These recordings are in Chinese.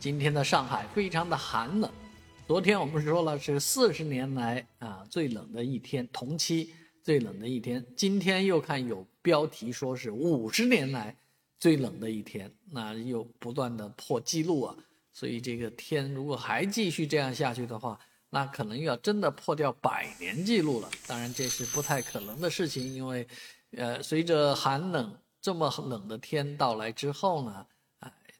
今天的上海非常的寒冷。昨天我们说了是四十年来啊最冷的一天，同期最冷的一天。今天又看有标题说是五十年来最冷的一天，那又不断的破纪录啊。所以这个天如果还继续这样下去的话，那可能要真的破掉百年纪录了。当然这是不太可能的事情，因为呃随着寒冷这么冷的天到来之后呢，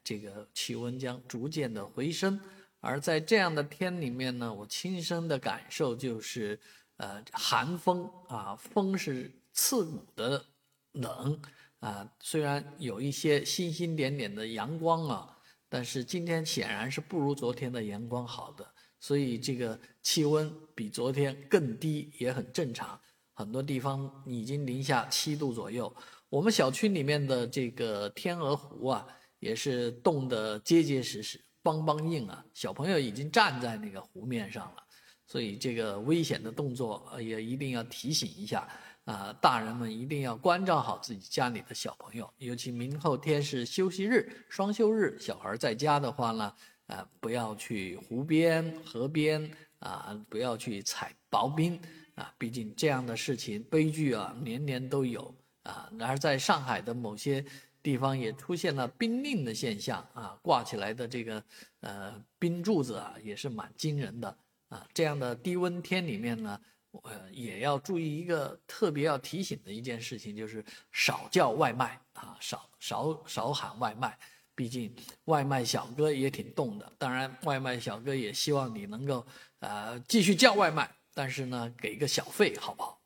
这个气温将逐渐的回升。而在这样的天里面呢，我亲身的感受就是，呃，寒风啊，风是刺骨的冷啊。虽然有一些星星点点的阳光啊，但是今天显然是不如昨天的阳光好的，所以这个气温比昨天更低也很正常。很多地方已经零下七度左右。我们小区里面的这个天鹅湖啊，也是冻得结结实实。邦邦硬啊！小朋友已经站在那个湖面上了，所以这个危险的动作也一定要提醒一下啊！大人们一定要关照好自己家里的小朋友，尤其明后天是休息日、双休日，小孩在家的话呢，啊，不要去湖边、河边啊，不要去踩薄冰啊！毕竟这样的事情悲剧啊，年年都有啊！然而在上海的某些。地方也出现了冰令的现象啊，挂起来的这个呃冰柱子啊，也是蛮惊人的啊。这样的低温天里面呢，呃，也要注意一个特别要提醒的一件事情，就是少叫外卖啊，少少少喊外卖。毕竟外卖小哥也挺冻的，当然外卖小哥也希望你能够呃继续叫外卖，但是呢，给个小费好不好？